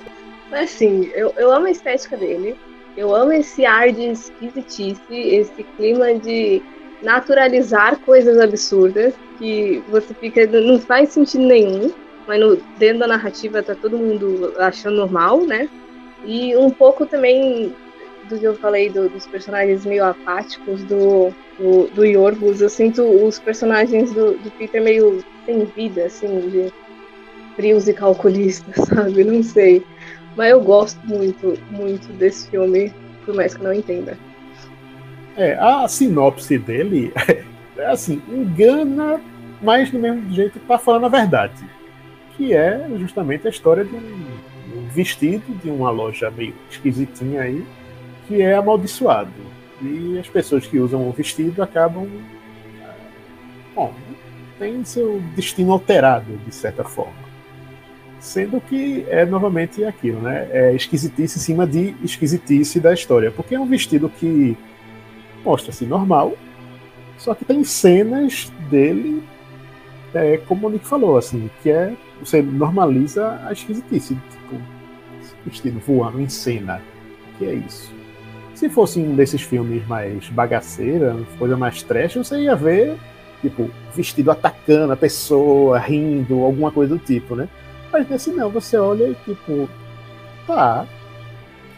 D: mas assim, eu, eu amo a estética dele, eu amo esse ar de esquisitice, esse clima de naturalizar coisas absurdas, que você fica, não faz sentido nenhum, mas no, dentro da narrativa tá todo mundo achando normal, né? E um pouco também do que eu falei do, dos personagens meio apáticos do, do, do Yorgos. Eu sinto os personagens do, do Peter meio sem vida, assim, de frios e calculistas, sabe? Não sei. Mas eu gosto muito, muito desse filme, por mais que não entenda.
A: É, a sinopse dele é assim, engana, mas do mesmo jeito tá falando a verdade. Que é justamente a história de um vestido de uma loja meio esquisitinha aí, que é amaldiçoado. E as pessoas que usam o vestido acabam. Eh, bom, tem seu destino alterado, de certa forma. Sendo que é novamente aquilo, né? É esquisitice em cima de esquisitice da história. Porque é um vestido que mostra-se normal, só que tem cenas dele, é, como o Nick falou, assim, que é. Você normaliza a esquisitice. Tipo, vestido voando em cena. Que é isso. Se fosse um desses filmes mais bagaceira, coisa mais trash, você ia ver, tipo, vestido atacando a pessoa, rindo, alguma coisa do tipo, né? Mas nesse não, você olha e tipo, tá,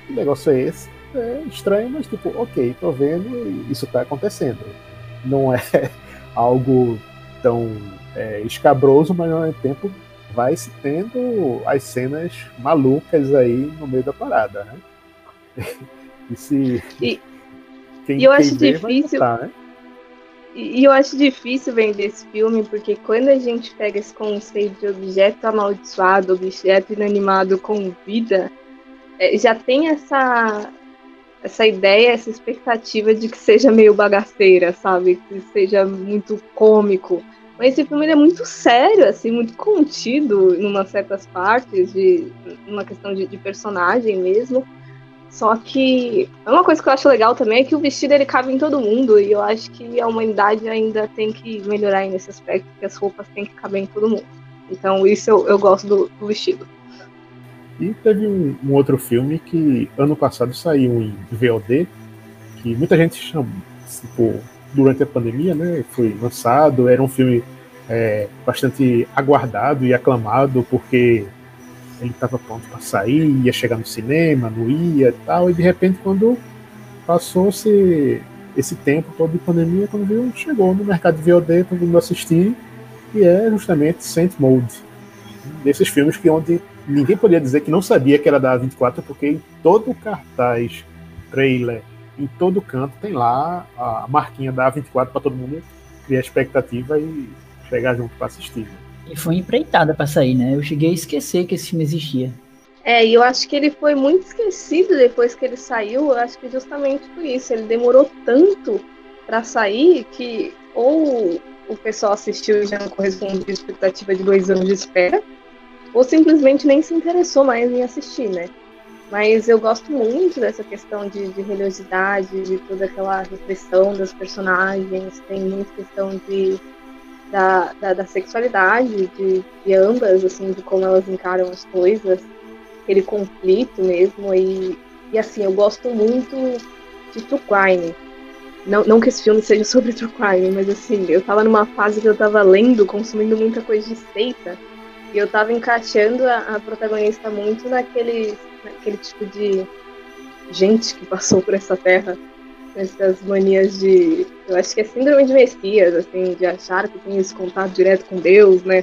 A: que negócio é esse? É estranho, mas tipo, ok, tô vendo e isso tá acontecendo. Não é algo tão é, escabroso, mas ao mesmo tempo vai se tendo as cenas malucas aí no meio da parada, né? e se.
D: E, quem, e eu acho difícil. né? E eu acho difícil vender esse filme, porque quando a gente pega esse conceito de objeto amaldiçoado, objeto inanimado com vida, é, já tem essa, essa ideia, essa expectativa de que seja meio bagaceira, sabe? Que seja muito cômico. Mas esse filme é muito sério, assim, muito contido em umas certas partes, de uma questão de, de, personagem mesmo. Só que uma coisa que eu acho legal também é que o vestido ele cabe em todo mundo e eu acho que a humanidade ainda tem que melhorar nesse aspecto, que as roupas têm que caber em todo mundo. Então isso eu, eu gosto do, do vestido.
A: E teve um, um, outro filme que ano passado saiu em VOD, que muita gente chama, tipo, durante a pandemia, né? Foi lançado, era um filme é, bastante aguardado e aclamado, porque ele estava pronto para sair, ia chegar no cinema, não ia e tal, e de repente quando passou-se esse tempo todo de pandemia, quando viu, chegou no mercado de VOD, todo mundo assistir, e é justamente Saint Mode. Desses filmes que onde ninguém podia dizer que não sabia que era da 24, porque em todo o cartaz, trailer, em todo canto tem lá a marquinha da A24 para todo mundo criar expectativa e chegar junto para assistir.
E: E foi empreitada para sair, né? Eu cheguei a esquecer que esse filme existia.
D: É, e eu acho que ele foi muito esquecido depois que ele saiu. Eu acho que justamente por isso. Ele demorou tanto para sair que ou o pessoal assistiu e já não correspondia à expectativa de dois anos de espera, ou simplesmente nem se interessou mais em assistir, né? Mas eu gosto muito dessa questão de, de religiosidade, de toda aquela repressão das personagens, tem muita questão de, da, da, da sexualidade de, de, ambas, assim, de como elas encaram as coisas, aquele conflito mesmo, e, e assim, eu gosto muito de True Crime. Não, não que esse filme seja sobre True Crime, mas assim, eu tava numa fase que eu tava lendo, consumindo muita coisa de seita, e eu tava encaixando a, a protagonista muito naquele, naquele tipo de gente que passou por essa terra. Essas manias de. Eu acho que é síndrome de Messias, assim, de achar que tem esse contato direto com Deus, né?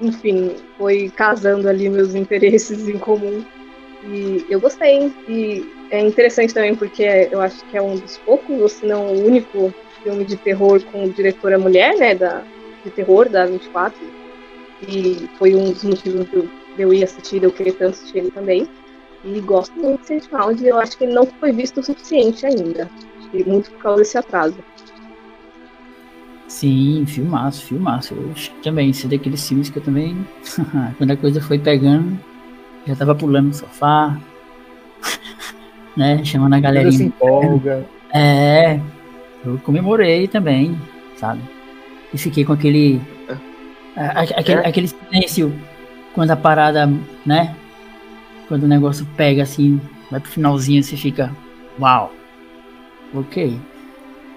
D: Enfim, foi casando ali meus interesses em comum. E eu gostei. E é interessante também porque eu acho que é um dos poucos, ou se não o único filme de terror com diretora mulher, né? Da, de terror da 24 e foi um dos motivos de eu ir assistir, eu querer tanto assistir ele também. E gosto muito de Sentinel, e eu acho que ele não foi visto o suficiente ainda. Muito por causa desse atraso.
E: Sim, filmaço, filmaço. Eu também, esse daqueles filmes que eu também. quando a coisa foi pegando, já tava pulando no sofá, né? Chamando a galerinha.
A: Se empolga.
E: É, eu comemorei também, sabe? E fiquei com aquele Aquele, é. aquele silêncio quando a parada, né? Quando o negócio pega assim, vai pro finalzinho, você fica. Uau! Ok.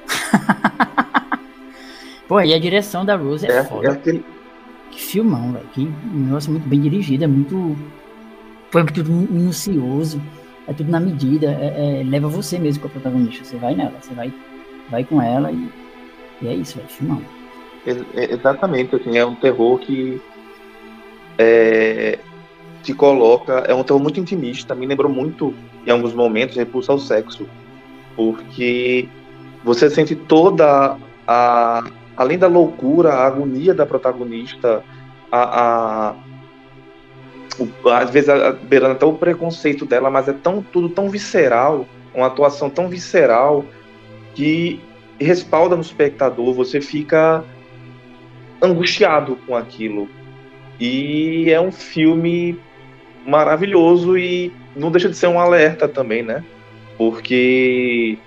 E: Pô, e a direção da Rose é, é foda. É aquele... Que filmão, velho. Que negócio muito bem dirigido, é muito. Foi tudo minucioso. é tudo na medida, é, é, leva você mesmo com a protagonista. Você vai nela, você vai, vai com ela e, e é isso, é filmão.
B: Exatamente, assim, é um terror que é, te coloca, é um terror muito intimista, me lembrou muito, em alguns momentos, Repulsa ao Sexo, porque você sente toda a, além da loucura, a agonia da protagonista, a, a às vezes beirando até o preconceito dela, mas é tão tudo tão visceral, uma atuação tão visceral que respalda no espectador, você fica angustiado com aquilo. E é um filme maravilhoso e não deixa de ser um alerta também, né? Porque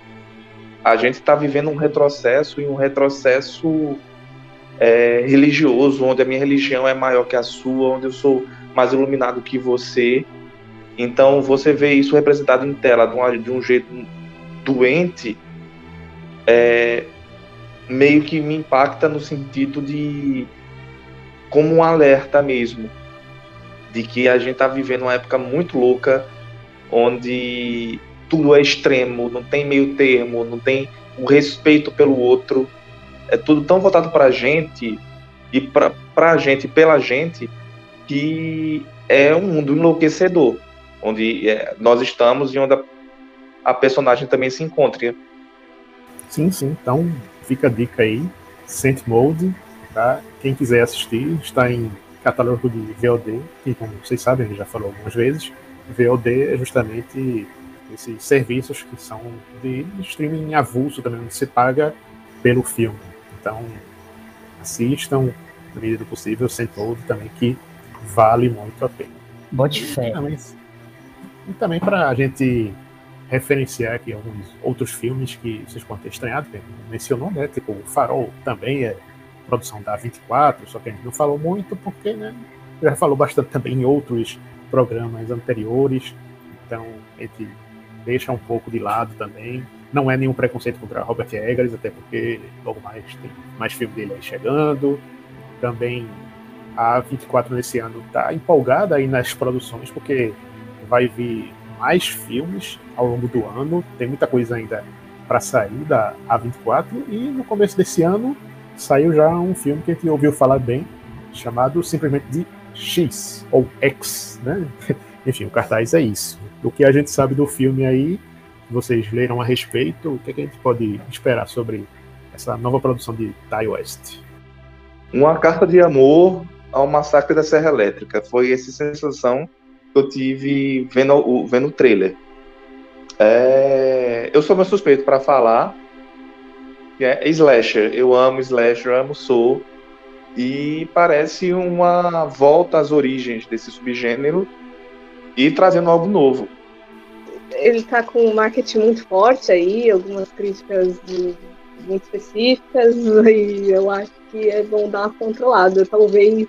B: a gente está vivendo um retrocesso e um retrocesso é, religioso, onde a minha religião é maior que a sua, onde eu sou mais iluminado que você. Então você vê isso representado em tela de, uma, de um jeito doente, é, meio que me impacta no sentido de como um alerta mesmo de que a gente está vivendo uma época muito louca onde tudo é extremo, não tem meio termo, não tem o respeito pelo outro, é tudo tão voltado para a gente e para a gente, pela gente, que é um mundo enlouquecedor, onde é, nós estamos e onde a, a, personagem também se encontra.
A: Sim, sim. Então fica a dica aí, Saint Mode, tá? Quem quiser assistir, está em catálogo de VOD, que como vocês sabem, a gente já falou algumas vezes, VOD é justamente esses serviços que são de streaming avulso também, onde se paga pelo filme. Então, assistam, na medida do possível, Saint Mode também, que vale muito a pena.
E: Bote fé. E
A: também, também para a gente referenciar aqui alguns outros filmes que vocês podem ter estranhado, que mencionou, né? Tipo, o Farol também é produção da 24, só que a gente não falou muito porque, né? Já falou bastante também em outros programas anteriores, então a gente deixa um pouco de lado também. Não é nenhum preconceito contra Robert Eggers, até porque logo mais tem mais filme dele aí chegando. Também a 24 nesse ano está empolgada aí nas produções, porque vai vir mais filmes ao longo do ano, tem muita coisa ainda para sair da A24, e no começo desse ano saiu já um filme que a gente ouviu falar bem, chamado simplesmente de X, ou X, né? Enfim, o cartaz é isso. Do que a gente sabe do filme aí, vocês leram a respeito, o que, é que a gente pode esperar sobre essa nova produção de Ty West?
B: Uma carta de amor ao massacre da Serra Elétrica. Foi essa sensação eu tive vendo o, vendo o trailer. É, eu sou meu suspeito para falar. Que é slasher. Eu amo slasher, eu amo soul. E parece uma volta às origens desse subgênero e trazendo algo novo.
D: Ele tá com um marketing muito forte aí, algumas críticas de, muito específicas, e eu acho que é bom dar uma controlada. Talvez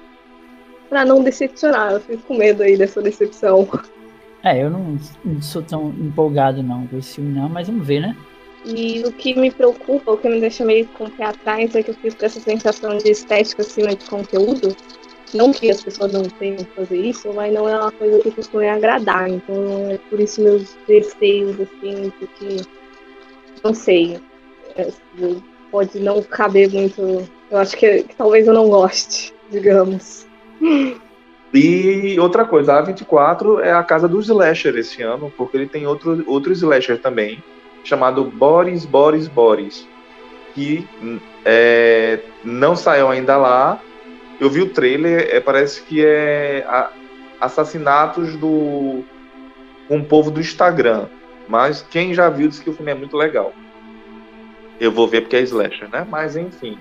D: para não decepcionar. Eu fico com medo aí dessa decepção.
E: É, eu não, não, sou tão empolgado não com esse filme não, mas vamos ver, né?
D: E o que me preocupa, o que me deixa meio com o pé atrás é que eu fico com essa sensação de estética acima de conteúdo. Não que as pessoas não tenham que fazer isso, mas não é uma coisa que costuma agradar. Então é por isso meus receios, assim, porque não sei. É, pode não caber muito. Eu acho que, que talvez eu não goste, digamos.
B: E outra coisa, a A24 é a casa do slasher esse ano, porque ele tem outro, outro slasher também, chamado Boris, Boris, Boris, que é, não saiu ainda lá. Eu vi o trailer, é, parece que é a, assassinatos do com o povo do Instagram. Mas quem já viu disse que o filme é muito legal. Eu vou ver porque é slasher, né? Mas enfim.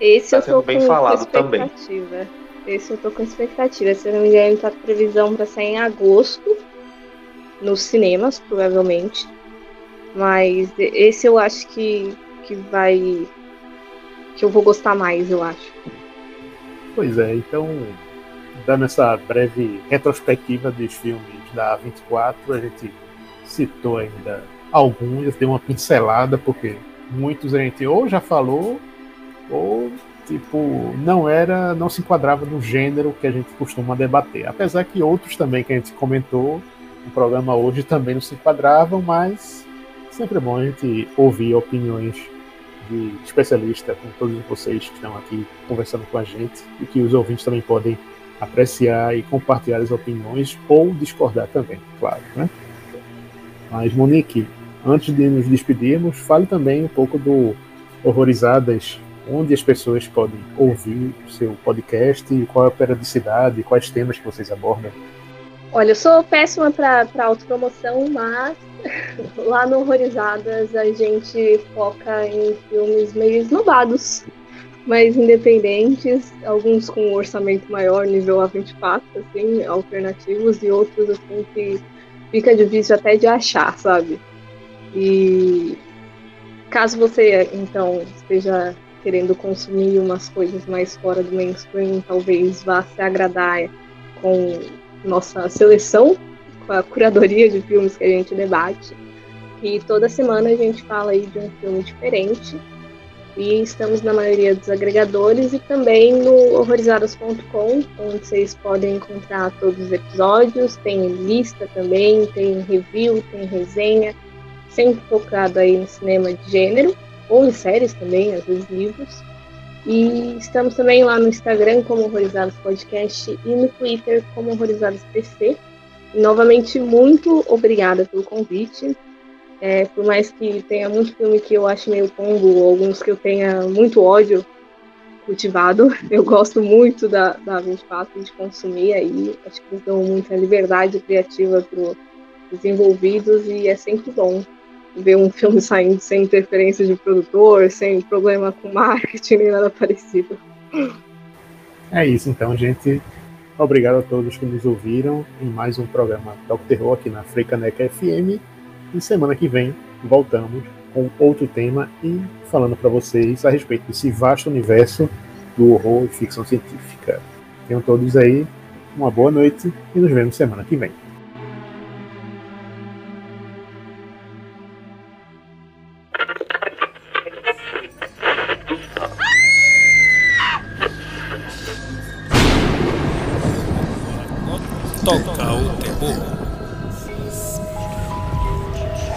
D: Esse tá tô bem falado também. Esse eu tô com expectativa. Se não me engano, tá previsão para sair em agosto. Nos cinemas, provavelmente. Mas esse eu acho que, que vai. que eu vou gostar mais, eu acho.
A: Pois é, então, dando essa breve retrospectiva dos filmes da 24, a gente citou ainda alguns, deu uma pincelada, porque muitos a gente ou já falou, ou tipo, não era, não se enquadrava no gênero que a gente costuma debater. Apesar que outros também que a gente comentou o programa hoje também não se enquadravam, mas sempre é bom a gente ouvir opiniões de especialista, com todos vocês que estão aqui conversando com a gente e que os ouvintes também podem apreciar e compartilhar as opiniões ou discordar também, claro, né? Mas Monique, antes de nos despedirmos, fale também um pouco do Horrorizadas, onde as pessoas podem ouvir o seu podcast, qual é a periodicidade, quais temas que vocês abordam.
D: Olha, eu sou péssima para autopromoção, mas lá no Horrorizadas a gente foca em filmes meio esnobados, mas independentes, alguns com um orçamento maior, nível A24, assim, alternativos, e outros assim que fica difícil até de achar, sabe? E caso você então esteja querendo consumir umas coisas mais fora do mainstream, talvez vá se agradar com nossa seleção, com a curadoria de filmes que a gente debate. E toda semana a gente fala aí de um filme diferente. E estamos na maioria dos agregadores e também no horrorizadas.com, onde vocês podem encontrar todos os episódios. Tem lista também, tem review, tem resenha, sempre focado aí no cinema de gênero, ou em séries também, às vezes livros. E estamos também lá no Instagram como Horrorizados Podcast e no Twitter como Horrorizados PC. E, novamente, muito obrigada pelo convite. É, por mais que tenha muito filme que eu acho meio pombo, alguns que eu tenha muito ódio cultivado, eu gosto muito da, da 24 de consumir aí. Acho que eles dão muita liberdade criativa para os envolvidos e é sempre bom ver um filme saindo sem interferência de produtor, sem problema com marketing, nem nada parecido.
A: É isso, então, gente. Obrigado a todos que nos ouviram em mais um programa Talk Terror aqui na Freicaneca FM. E semana que vem voltamos com outro tema e falando para vocês a respeito desse vasto universo do horror e ficção científica. Tenham todos aí uma boa noite e nos vemos semana que vem.